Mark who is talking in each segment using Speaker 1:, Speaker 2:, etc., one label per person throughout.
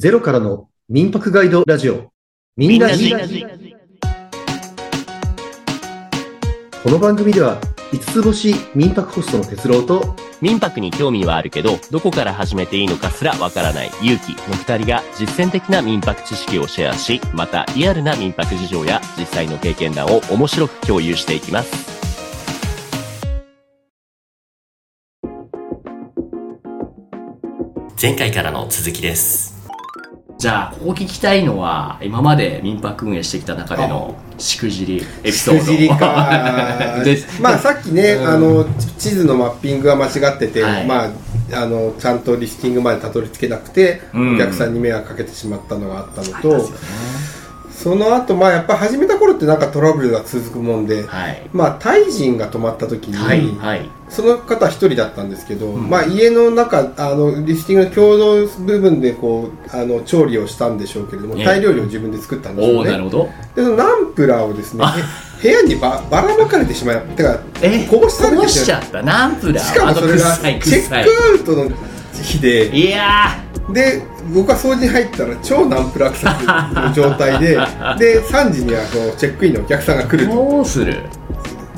Speaker 1: ゼロからの民泊ガイドラジオ。みんなじ。この番組では、五つ星民泊ホストの哲郎と、
Speaker 2: 民泊に興味はあるけど、どこから始めていいのかすらわからない勇気の二人が実践的な民泊知識をシェアし、またリアルな民泊事情や実際の経験談を面白く共有していきます。前回からの続きです。
Speaker 3: じゃあここ聞きたいのは今まで民泊運営してきた中でのしくじりエピソード
Speaker 4: しくじりか。
Speaker 3: です
Speaker 4: まあさっきね、
Speaker 3: うん。
Speaker 4: あの地図のマッピングが間違ってて、
Speaker 3: はい。
Speaker 4: まああのちゃんとリスティングまでたどり着けなくて、
Speaker 3: うん。
Speaker 4: お客さんに迷惑かけてしまったのがあったのと、その後まあやっぱ始めた頃ってなんかトラブルが続くもんで、
Speaker 3: はい。
Speaker 4: まあタイ人が泊まった時に、
Speaker 3: はいはい。
Speaker 4: その方一人だったんですけど、
Speaker 3: ん。
Speaker 4: まあ家の中あのリスティングの共同部分でこうあの調理をしたんでしょうけれども、
Speaker 3: ええ。
Speaker 4: タイ料理を自分で作ったんです
Speaker 3: お
Speaker 4: よね。
Speaker 3: おなるほど。
Speaker 4: でそのナンプラーをですね部屋にばばらまかれてしまうてか
Speaker 3: え
Speaker 4: こぼしたん
Speaker 3: こぼ
Speaker 4: ですよ
Speaker 3: しちゃった。ナンプラー
Speaker 4: しかもそれがチェックアウトの日で。
Speaker 3: いや
Speaker 4: で僕が掃除に入ったら超ナンプラー臭くの状態でで3時にはこうチェックインのお客さんが来る
Speaker 3: どうする？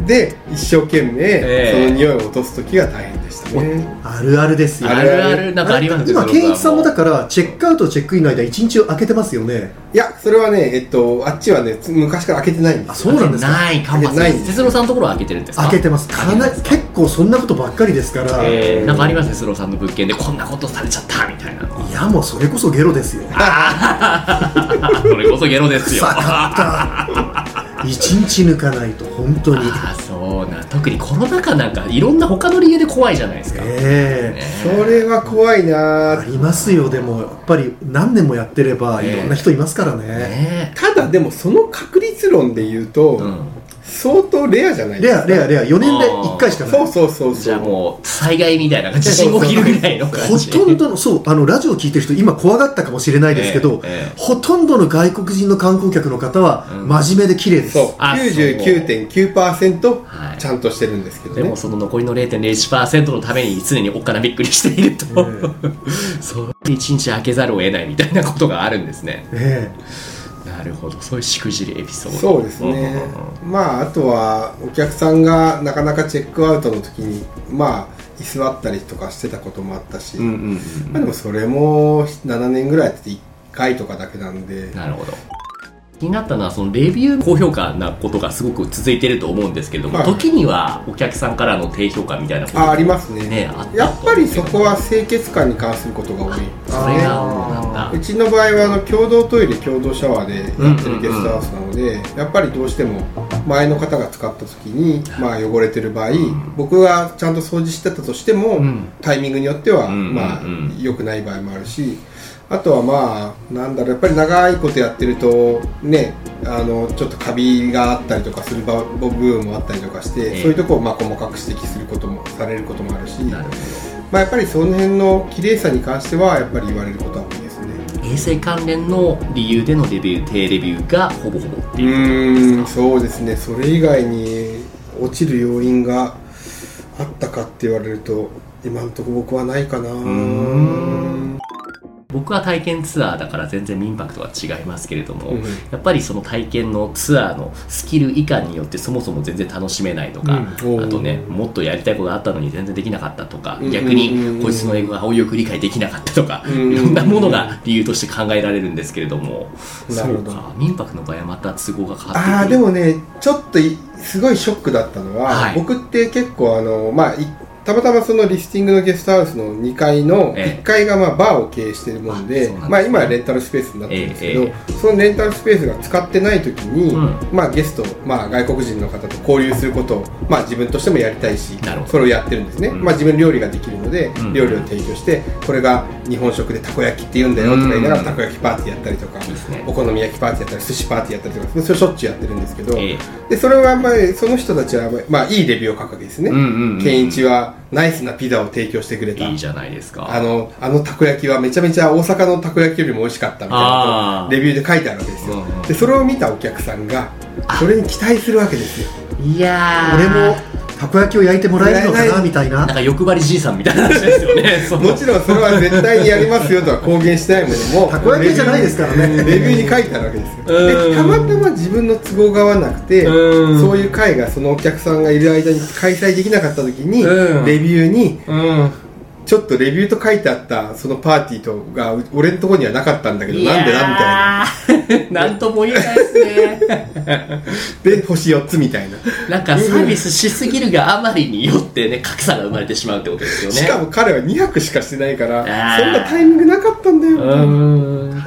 Speaker 4: で一生懸命
Speaker 3: ええ。
Speaker 4: その匂いを落とす時が大変でしたね、
Speaker 1: あるあるですよ。
Speaker 3: あるある。なんかあります
Speaker 1: 今、
Speaker 3: その
Speaker 1: ケンイチさんもだから、チェックアウト、チェックインの間、一日を空けてますよね。
Speaker 4: いやそれはねえっとあっちはねつ昔から開けてないんで
Speaker 1: あ、
Speaker 4: すよ。
Speaker 1: そうなんですか。
Speaker 3: ないかも
Speaker 4: ない。んです
Speaker 3: 哲郎さんのところは開けてるんですか？
Speaker 1: 開けてます。かなり、結構そんなことばっかりですから。
Speaker 3: えー、なんかあります哲郎さんの物件でこんなことされちゃったみたいなの
Speaker 1: いや、もうそれこそゲロですよ。
Speaker 3: それこそゲロですよ
Speaker 1: 臭かった。一日抜かないと、本当に。
Speaker 3: ああそうな特にコロナ禍なんかいろんな他の理由で怖いじゃないですか、
Speaker 1: ええ
Speaker 3: ね
Speaker 4: それは怖いな
Speaker 1: ありますよ。でも、やっぱり何年もやってれば、
Speaker 3: ええ
Speaker 1: いろんな人いますからね。
Speaker 3: ね
Speaker 4: ただでもその確率論で言うと、
Speaker 3: うん
Speaker 4: 相当レアじゃないで
Speaker 1: レア、
Speaker 4: すか。
Speaker 1: レア、レア。4年で1回しかない。
Speaker 4: そうそうそうそう。
Speaker 3: じゃあもう災害みたいな地震起きるぐらいの感
Speaker 1: ほ
Speaker 3: じ
Speaker 1: とんどの、そう、あの、ラジオ聞いてる人、今怖がったかもしれないですけど、
Speaker 3: ええええ。
Speaker 1: ほとんどの外国人の観光客の方は、
Speaker 3: うん。
Speaker 1: 真面目で綺麗です。
Speaker 4: そう。
Speaker 3: あ
Speaker 4: 99.9%
Speaker 3: はい。
Speaker 4: ちゃんとしてるんですけどね、
Speaker 3: でもその残りの0.01%のために常におっかなびっくりしていると、そう。一日開けざるを得ないみたいなことがあるんですね。
Speaker 1: え
Speaker 3: なるほど。そういうしくじりエピソード。
Speaker 4: そうですね、まああとはお客さんがなかなかチェックアウトの時にまあ居座ったりとかしてたこともあったし、
Speaker 3: うんうんうん
Speaker 4: まあ、でもそれも7年ぐらいやってて1回とかだけなんで。
Speaker 3: なるほど。気になったのはそのレビュー高評価なことがすごく続いてると思うんですけれども、
Speaker 4: はい。
Speaker 3: 時にはお客さんからの低評価みたいなこと
Speaker 4: あありますね。
Speaker 3: ね
Speaker 4: やっぱりそこは清潔感に関することが多い
Speaker 3: それがなんだ
Speaker 4: うちの場合はあの共同トイレ共同シャワーでやってるゲストハウスなので、やっぱりどうしても前の方が使った時に、まあ、汚れてる場合、僕がちゃんと掃除してたとしても、
Speaker 3: ん。
Speaker 4: タイミングによっては、
Speaker 3: うん。
Speaker 4: まあ
Speaker 3: うん。
Speaker 4: 良くない場合もあるしあとはまあなんだろうやっぱり長いことやってるとねあのちょっとカビがあったりとかする場部分もあったりとかして、
Speaker 3: ええ。
Speaker 4: そういうところをまあ細かく指摘することもされることもあるし
Speaker 3: なるほ
Speaker 4: まあ、やっぱりその辺の綺麗さに関してはやっぱり言われることは多いですね。
Speaker 3: ど衛生関連の理由でのレビュー低レビューがほぼほぼって
Speaker 4: う
Speaker 3: いうことですか？
Speaker 4: ーんそうですね。それ以外に落ちる要因があったかって言われると今のところ僕はないかな。
Speaker 3: ん僕は体験ツアーだから全然民泊とは違いますけれども、
Speaker 4: うん
Speaker 3: やっぱりその体験のツアーのスキル以下によってそもそも全然楽しめないとか、
Speaker 4: うん。
Speaker 3: あとねもっとやりたいことあったのに全然できなかったとか、
Speaker 4: うん
Speaker 3: 逆にこいつの英語がよく理解できなかったとか、
Speaker 4: うん
Speaker 3: いろんなものが理由として考えられるんですけれども、そうか民泊の場合はまた都合が変わってくる。
Speaker 4: ああでもねちょっといすごいショックだったのは、
Speaker 3: はい。
Speaker 4: 僕って結構あのまあいたまたまそのリスティングのゲストハウスの2階の
Speaker 3: ええ。
Speaker 4: 1階がまあバーを経営しているもんで、
Speaker 3: あそうなんですね。
Speaker 4: まあ、今はレンタルスペースになってるんですけど、
Speaker 3: ええ
Speaker 4: そのレンタルスペースが使ってない時に、
Speaker 3: うん
Speaker 4: まあ、ゲスト、まあ、外国人の方と交流することを、まあ、自分としてもやりたいしそれをやってるんですね、
Speaker 3: うん。
Speaker 4: まあ、自分料理ができるので、
Speaker 3: うん
Speaker 4: 料理を提供してこれが日本食でたこ焼きって言うんだよとか言いなが
Speaker 3: うん。
Speaker 4: らたこ焼きパーティーやったりとか、お好み焼きパーティーやったり寿司パーティーやったりとかそれしょっちゅうやってるんですけど、
Speaker 3: ええ。
Speaker 4: でそれはまあその人たちは、まあ、いいレビューを書くわけですね、
Speaker 3: うんうんうん。
Speaker 4: ケンイチはナイスなピザを提供してくれた。
Speaker 3: いいじゃないですか。
Speaker 4: あのあのたこ焼きはめちゃめちゃ大阪のたこ焼きよりも美味しかったみたいなレビューで書いてあるわけですよ、
Speaker 3: うんうん
Speaker 4: でそれを見たお客さんがそれに期待するわけですよ。
Speaker 3: いやー。
Speaker 1: 俺もたこ焼きを焼いてもらえるのかなみたいな。
Speaker 3: なんか欲張りじいさんみたいな話ですよね。
Speaker 4: もちろんそれは絶対にやりますよとは公言してないものも
Speaker 1: たこ焼きじゃないですからね。
Speaker 4: レビューに書いてあるわけですよ。
Speaker 3: うん。
Speaker 4: でたまたま自分の都合が合わなくて
Speaker 3: うん。
Speaker 4: そういう会がそのお客さんがいる間に開催できなかった時に
Speaker 3: うん。
Speaker 4: レビューに
Speaker 3: うん。
Speaker 4: ちょっとレビューと書いてあったそのパーティーとが俺のところにはなかったんだけどなんでだみたいな
Speaker 3: な なんとも言えないですね。
Speaker 4: で星4つみたいな。
Speaker 3: なんかサービスしすぎるがあまりによってね格差が生まれてしまうってことですよね。
Speaker 4: しかも彼は2泊しかしてないからそんなタイミングなかったんだよ。
Speaker 3: うーん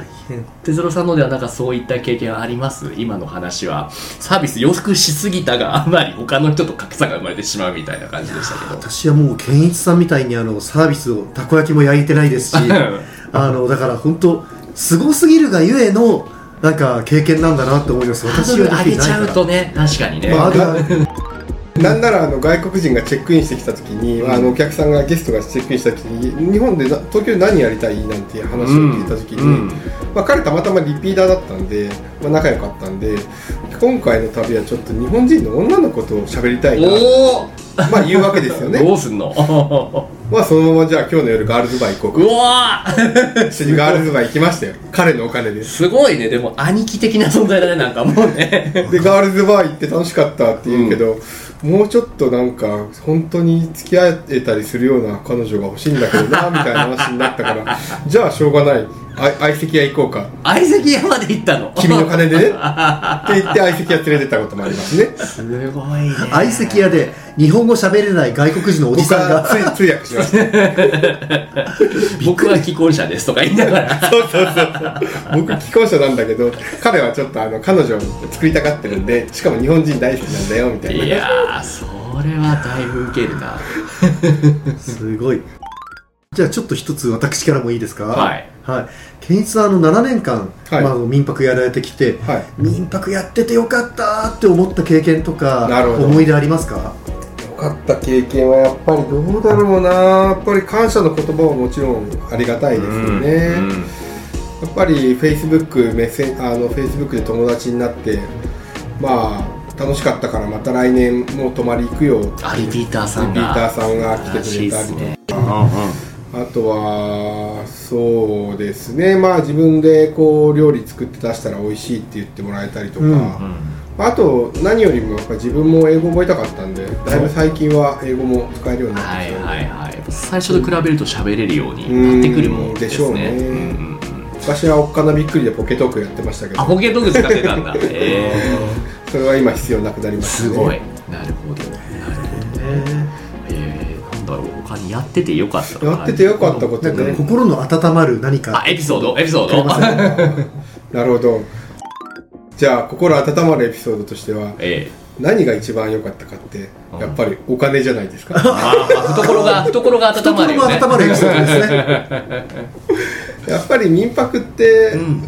Speaker 3: 哲郎さんのではなんかそういった経験はあります？今の話は。サービス予測しすぎたがあまり他の人と格差が生まれてしまうみたいな感じでしたけど。
Speaker 1: 私はもう健一さんみたいにあのサービスをたこ焼きも焼いてないですし あのだから本当すごすぎるがゆえのなんか経験なんだなと思います。私
Speaker 3: ドル上げち
Speaker 1: はできてないから
Speaker 3: ゃうとね確かにね、
Speaker 1: まあ、
Speaker 4: なんならあの外国人がチェックインしてきた時に、あのお客さんがゲストがチェックインした時に日本でな東京で何やりたいなんていう話を聞いた時に、
Speaker 3: うん。
Speaker 4: まあ、彼たまたまリピーターだったんで、まあ、仲良かったんで今回の旅はちょっと日本人の女の子と喋りたいな
Speaker 3: おお
Speaker 4: まあ言うわけですよね。
Speaker 3: どうすんの？
Speaker 4: まあそのままじゃあ今日の夜ガールズバー行こう
Speaker 3: う
Speaker 4: か
Speaker 3: わー。
Speaker 4: 一緒にガールズバー行きましたよ。彼のお金で。す
Speaker 3: すごいね。でも兄貴的な存在だねなんかもうね。
Speaker 4: でガールズバー行って楽しかったって言うけど、もうちょっとなんか本当に付き合えたりするような彼女が欲しいんだけどなみたいな話になったからじゃあしょうがないあ相席屋行こうか。
Speaker 3: 相席屋まで行ったの？
Speaker 4: 君の金でね。って言って相席屋連れてったこともありますね。
Speaker 3: すごいね。
Speaker 1: 相席屋で日本語喋れない外国人のおじ
Speaker 4: 僕
Speaker 1: さんが。
Speaker 4: は通通訳しました。
Speaker 3: 僕は既婚者ですとか言いながら。
Speaker 4: そうそうそう。僕既婚者なんだけど彼はちょっとあの彼女を作りたがってるんでしかも日本人大好きなんだよみたいな。い
Speaker 3: やーそれはだいぶウケるな。
Speaker 1: すごいじゃあちょっと一つ私からもいいですか？
Speaker 3: はい。
Speaker 1: はい。健一さんあの7年間、
Speaker 4: はい。
Speaker 1: まあ、民泊やられてきて、
Speaker 4: はい。
Speaker 1: 民泊やっててよかったって思った経験とか
Speaker 4: なるほど。
Speaker 1: 思い出ありますか？
Speaker 4: よかった経験はやっぱりどうだろうな。やっぱり感謝の言葉はもちろんありがたいですよね、
Speaker 3: うん
Speaker 4: やっぱりフェイスブックメッ、あのフェイスブックで友達になってまあ楽しかったからまた来年も泊まり行くよって
Speaker 3: あリピーターさんが。
Speaker 4: リピーターさんが来てくれたり
Speaker 3: らしいっすね。
Speaker 4: とかあとはそうですね。まあ自分でこう料理作って出したら美味しいって言ってもらえたりとか、
Speaker 1: うん。
Speaker 4: あと何よりもやっぱ自分も英語覚えたかったんでだいぶ最近は英語も使えるようになってきた
Speaker 3: はいはいはい。最初と比べると喋れるようになってくるもんですね。
Speaker 4: うんでしょうね。
Speaker 3: んうんうん
Speaker 4: 昔はおっかなびっくりでポケトークやってましたけど。
Speaker 3: あポケットグ使ってたんだ。へ え
Speaker 4: それは今必要なくなりましたね。
Speaker 3: すごい。なるほど。なるほどえー、なんだろう他にやっててよかったの
Speaker 4: やっててよかったこと
Speaker 1: なんか
Speaker 4: ね
Speaker 1: 心の温まる何か。
Speaker 3: あエピソード？エピソード？
Speaker 4: なるほど。じゃあ心温まるエピソードとしては
Speaker 3: え
Speaker 4: 何が一番良かったかってやっぱりお金じゃないですか。
Speaker 3: えあー懐が 懐が温まるよね。
Speaker 1: 懐も温まるエピソードですね。
Speaker 4: やっぱり民泊って、
Speaker 3: うん。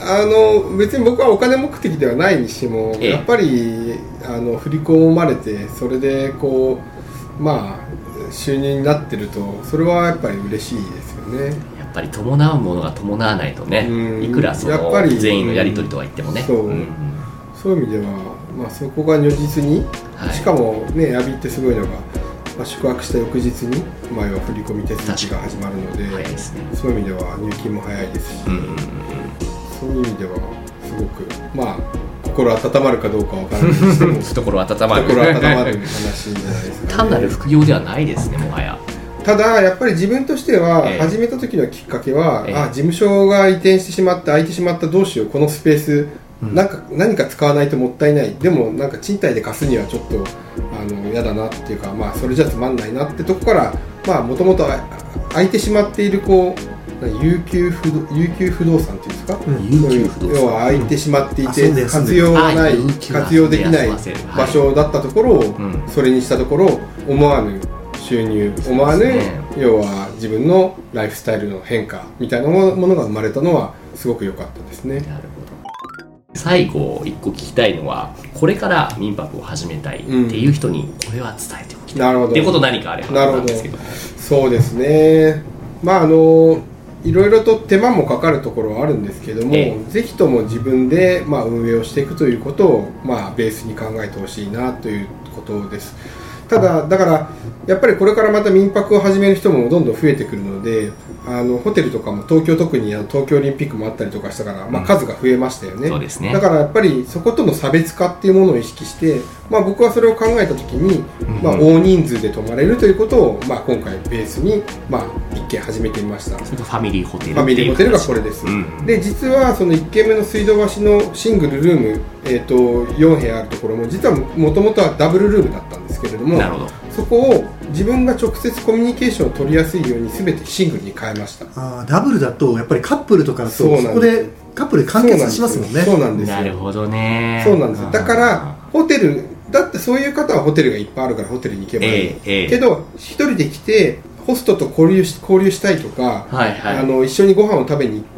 Speaker 4: あの別に僕はお金目的ではないにしても、
Speaker 3: ええ。
Speaker 4: やっぱりあの振り込まれてそれでこうまあ収入になってるとそれはやっぱり嬉しいですよね。
Speaker 3: やっぱり伴うものが伴わないとね
Speaker 4: うん。
Speaker 3: いくらその全員のやり取りとは言ってもね。
Speaker 4: そう。ん。そういう意味では、まあ、そこが如実に、
Speaker 3: はい。
Speaker 4: しかもねヤビってすごいのが、まあ、宿泊した翌日に前は振り込み手続きが始まるので
Speaker 3: 早いですね。
Speaker 4: そういう意味では入金も早いですし、
Speaker 3: うんうんうん。
Speaker 4: そういう意味ではすごくまあ心温まるかどうかわからないにしても
Speaker 3: 懐温まる。
Speaker 4: 心温まる話じゃないですか、ね、
Speaker 3: 単なる副業ではないですねもはや。
Speaker 4: ただやっぱり自分としては
Speaker 3: ええ。
Speaker 4: 始めた時のきっかけは、
Speaker 3: ええ。
Speaker 4: あ事務所が移転してしまって空いてしまったどうしようこのスペース、なんか何か使わないともったいない。でもなんか賃貸で貸すにはちょっとあの嫌だなっていうかまあそれじゃつまんないなってとこからまあもともと空いてしまっているこう何有給不動有給不動産っていうんですか、
Speaker 1: うん。
Speaker 4: 要は空いてしまっていて
Speaker 1: うです
Speaker 4: 活用がない活用できない場所だったところを
Speaker 3: ん。
Speaker 4: それにしたところ思わぬ収入思わぬ、
Speaker 3: ね
Speaker 4: 要は自分のライフスタイルの変化みたいなものが生まれたのはすごく良かったですね。
Speaker 3: なるほど。最後一個聞きたいのはこれから民泊を始めたいっていう人にこれは伝えておきたい、
Speaker 4: なるほど。
Speaker 3: っていうこと何かあれば
Speaker 4: なるほど
Speaker 3: なんですけど。
Speaker 4: そうですね。まああのいろいろと手間もかかるところはあるんですけども、
Speaker 3: え
Speaker 4: ぜひとも自分で、まあ、運営をしていくということを、まあ、ベースに考えてほしいなということですただだからやっぱりこれからまた民泊を始める人もどんどん増えてくるのであのホテルとかも東京特にあの東京オリンピックもあったりとかしたから、まあ、数が増えましたよね,、
Speaker 3: そうですね。
Speaker 4: だからやっぱりそことの差別化っていうものを意識して、まあ、僕はそれを考えた時に、まあ、大人数で泊まれるということを、まあ、今回ベースに、まあ、一軒始めてみました。
Speaker 3: ファミリーホテル
Speaker 4: ファミリーホテルがこれです、
Speaker 3: うん
Speaker 4: で実はその1軒目の水道橋のシングルルーム、えー、と4部屋あるところも実はもともとはダブルルームだったんですけれども
Speaker 3: なるほど。
Speaker 4: そこを自分が直接コミュニケーションを取りやすいように全てシングルに変えました。
Speaker 1: あーダブルだとやっぱりカップルとかだと
Speaker 4: そうなんです。
Speaker 1: そこでカップルで完結しますもんね。
Speaker 4: そうなんですよ。
Speaker 3: なるほどね。
Speaker 4: そうなんですよ。だからホテルだってそういう方はホテルがいっぱいあるからホテルに行けばいい、
Speaker 3: ええええ。
Speaker 4: けど一人で来てホストと交流し交流したいとか、
Speaker 3: はいはい。
Speaker 4: あの一緒にご飯を食べに行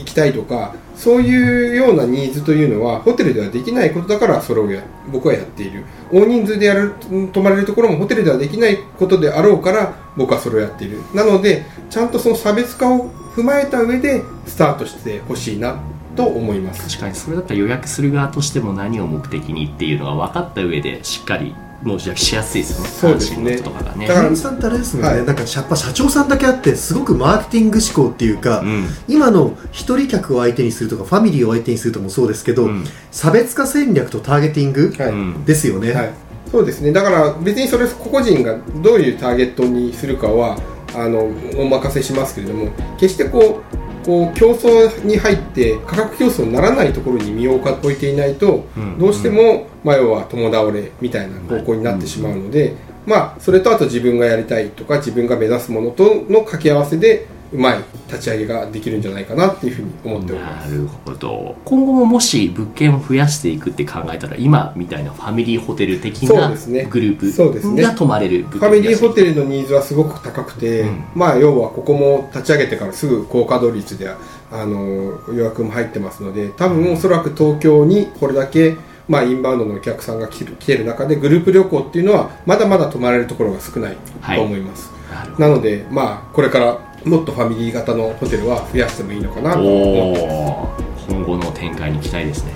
Speaker 4: 行きたいとかそういうようなニーズというのはホテルではできないことだからそれをや僕はやっている大人数でやる泊まれるところもホテルではできないことであろうから僕はそれをやっている。なのでちゃんとその差別化を踏まえた上でスタートしてほしいなと思います。
Speaker 3: 確かにそれだったら予約する側としても何を目的にっていうのが分かった上でしっかりもう予約しやすいですよね。
Speaker 4: そうですね。
Speaker 3: とかがね。
Speaker 4: だから
Speaker 1: さん。ってあれですもんね、
Speaker 4: はい
Speaker 1: なんかやっぱ社長さんだけあってすごくマーケティング志向っていうか、
Speaker 3: うん。
Speaker 1: 今の一人客を相手にするとかファミリーを相手にするともそうですけど、
Speaker 3: うん。
Speaker 1: 差別化戦略とターゲティング
Speaker 4: はい、
Speaker 3: うん
Speaker 1: ですよね、
Speaker 4: はい、そうですね。だから別にそれ個々人がどういうターゲットにするかはあのお任せしますけれども決してこうこう競争に入って価格競争にならないところに身を置いていないと、
Speaker 3: うん。
Speaker 4: どうしても、まあ、要は共倒れみたいな方向になってしまうので、まあ、それとあと自分がやりたいとか自分が目指すものとの掛け合わせでうまい立ち上げができるんじゃないかなっていうふうに思っております。
Speaker 3: なるほど。今後ももし物件を増やしていくって考えたら今みたいなファミリーホテル的なグル
Speaker 4: そうですね。
Speaker 3: ープが泊まれる
Speaker 4: ファミリーホ
Speaker 3: ル
Speaker 4: テルのニーズはすごく高くて、
Speaker 3: うん。
Speaker 4: まあ要はここも立ち上げてからすぐ高稼働率であの予約も入ってますので多分おそらく東京にこれだけ、まあ、インバウンドのお客さんが来る来てる中でグループ旅行っていうのはまだまだ泊まれるところが少ない
Speaker 3: はい
Speaker 4: と思います、
Speaker 3: なるほ
Speaker 4: なのでまあこれからもっとファミリー型のホテルは増やしてもいいのかなと
Speaker 3: ど
Speaker 4: 思って。
Speaker 3: 今後の展開に期待ですね。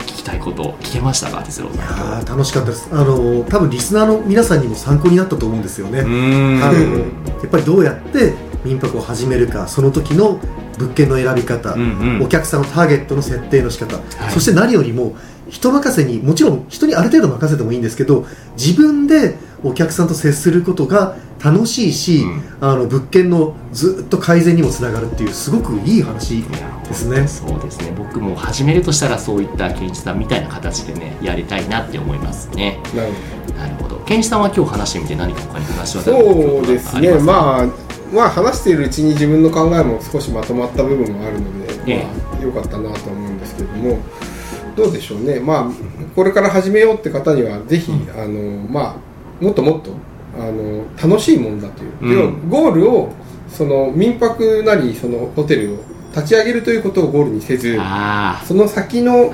Speaker 3: 聞きたいこと聞けましたか哲郎さん。
Speaker 1: 楽しかったです。あの多分リスナーの皆さんにも参考になったと思うんですよね、あのやっぱりどうやって民泊を始めるかその時の物件の選び方、
Speaker 3: うんうん。
Speaker 1: お客さんのターゲットの設定の仕方、
Speaker 3: はい。
Speaker 1: そして何よりも人任せにもちろん人にある程度任せてもいいんですけど自分でお客さんと接することが楽しいし、
Speaker 3: うん。
Speaker 1: あの物件のずっと改善にもつながるっていうすごくいい話ですね。
Speaker 3: そうですね。僕も始めるとしたらそういった健一さんみたいな形でねやりたいなって思いますね。
Speaker 4: な
Speaker 3: るほど。健一さんは今日話してみて何か他に話は
Speaker 4: そうですね。
Speaker 3: あ
Speaker 4: まあまあ話しているうちに自分の考えも少しまとまった部分もあるので、
Speaker 3: ええ。
Speaker 4: まあ、よかったなと思うんですけれどもどうでしょうね。まあこれから始めようって方にはぜひ、あのまあもっともっとあの楽しいもんだという、
Speaker 3: うん。
Speaker 4: ゴールをその民泊なりそのホテルを立ち上げるということをゴールにせず
Speaker 3: あ
Speaker 4: その先の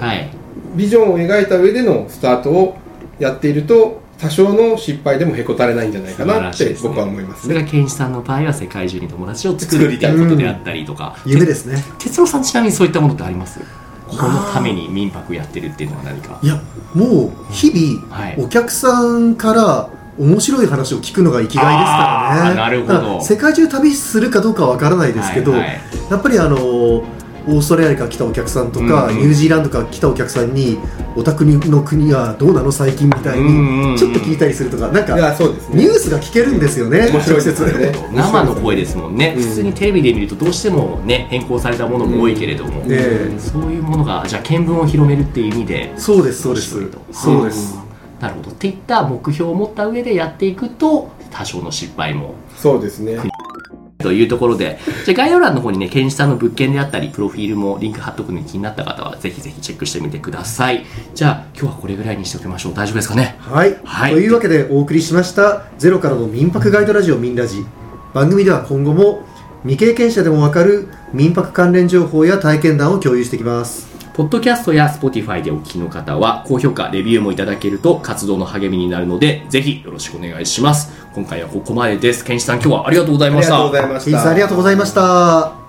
Speaker 4: ビジョンを描いた上でのスタートをやっていると多少の失敗でもへこたれないんじゃないかなって僕は思いますね。
Speaker 3: それが健一さんの場合は世界中に友達を作るっていうことであったりとか。
Speaker 1: 夢ですね。
Speaker 3: 哲郎さんちなみにそういったものってあります？このために民泊やってるっていうのは何か？
Speaker 1: いやもう日々、
Speaker 3: はい。
Speaker 1: お客さんから面白い話を聞くのが生きがいですからね。
Speaker 3: なるほど。
Speaker 1: 世界中旅するかどうかは分からないですけど、
Speaker 3: はいはい。
Speaker 1: やっぱりあのオーストラリアから来たお客さんとか、
Speaker 3: うんうん。
Speaker 1: ニュージーランドから来たお客さんにお宅の国はどうなの最近みたいにちょっと聞いたりするとかなんか
Speaker 4: いやそうですね。
Speaker 1: ニュースが聞けるんですよね
Speaker 4: 面白いです
Speaker 1: 直接
Speaker 4: ね。
Speaker 3: 生の声ですもんね、
Speaker 4: うん。
Speaker 3: 普通にテレビで見るとどうしてもね変更されたものも多いけれども、
Speaker 1: ん。ねえ。
Speaker 3: そういうものがじゃあ見聞を広めるっていう意味で
Speaker 1: そうですそうです。そうです、
Speaker 3: なるほど。っていった目標を持った上でやっていくと多少の失敗も
Speaker 4: そうですね。
Speaker 3: というところでじゃあ概要欄の方にね健一さんの物件であったりプロフィールもリンク貼っとくのに気になった方はぜひぜひチェックしてみてください。じゃあ今日はこれぐらいにしておきましょう。大丈夫ですかね？
Speaker 1: はい、
Speaker 3: はい。
Speaker 1: というわけでお送りしました「ゼロからの民泊ガイドラジオミンラジ」番組では今後も未経験者でもわかる民泊関連情報や体験談を共有していきます。
Speaker 3: ポッドキャストや Spotify でお聞きの方は、高評価、レビューもいただけると活動の励みになるので、ぜひよろしくお願いします。今回はここまでです。ケンシさん、今日はありがとうございました。
Speaker 4: ありがとうございました。
Speaker 1: ケイさんありがとうございました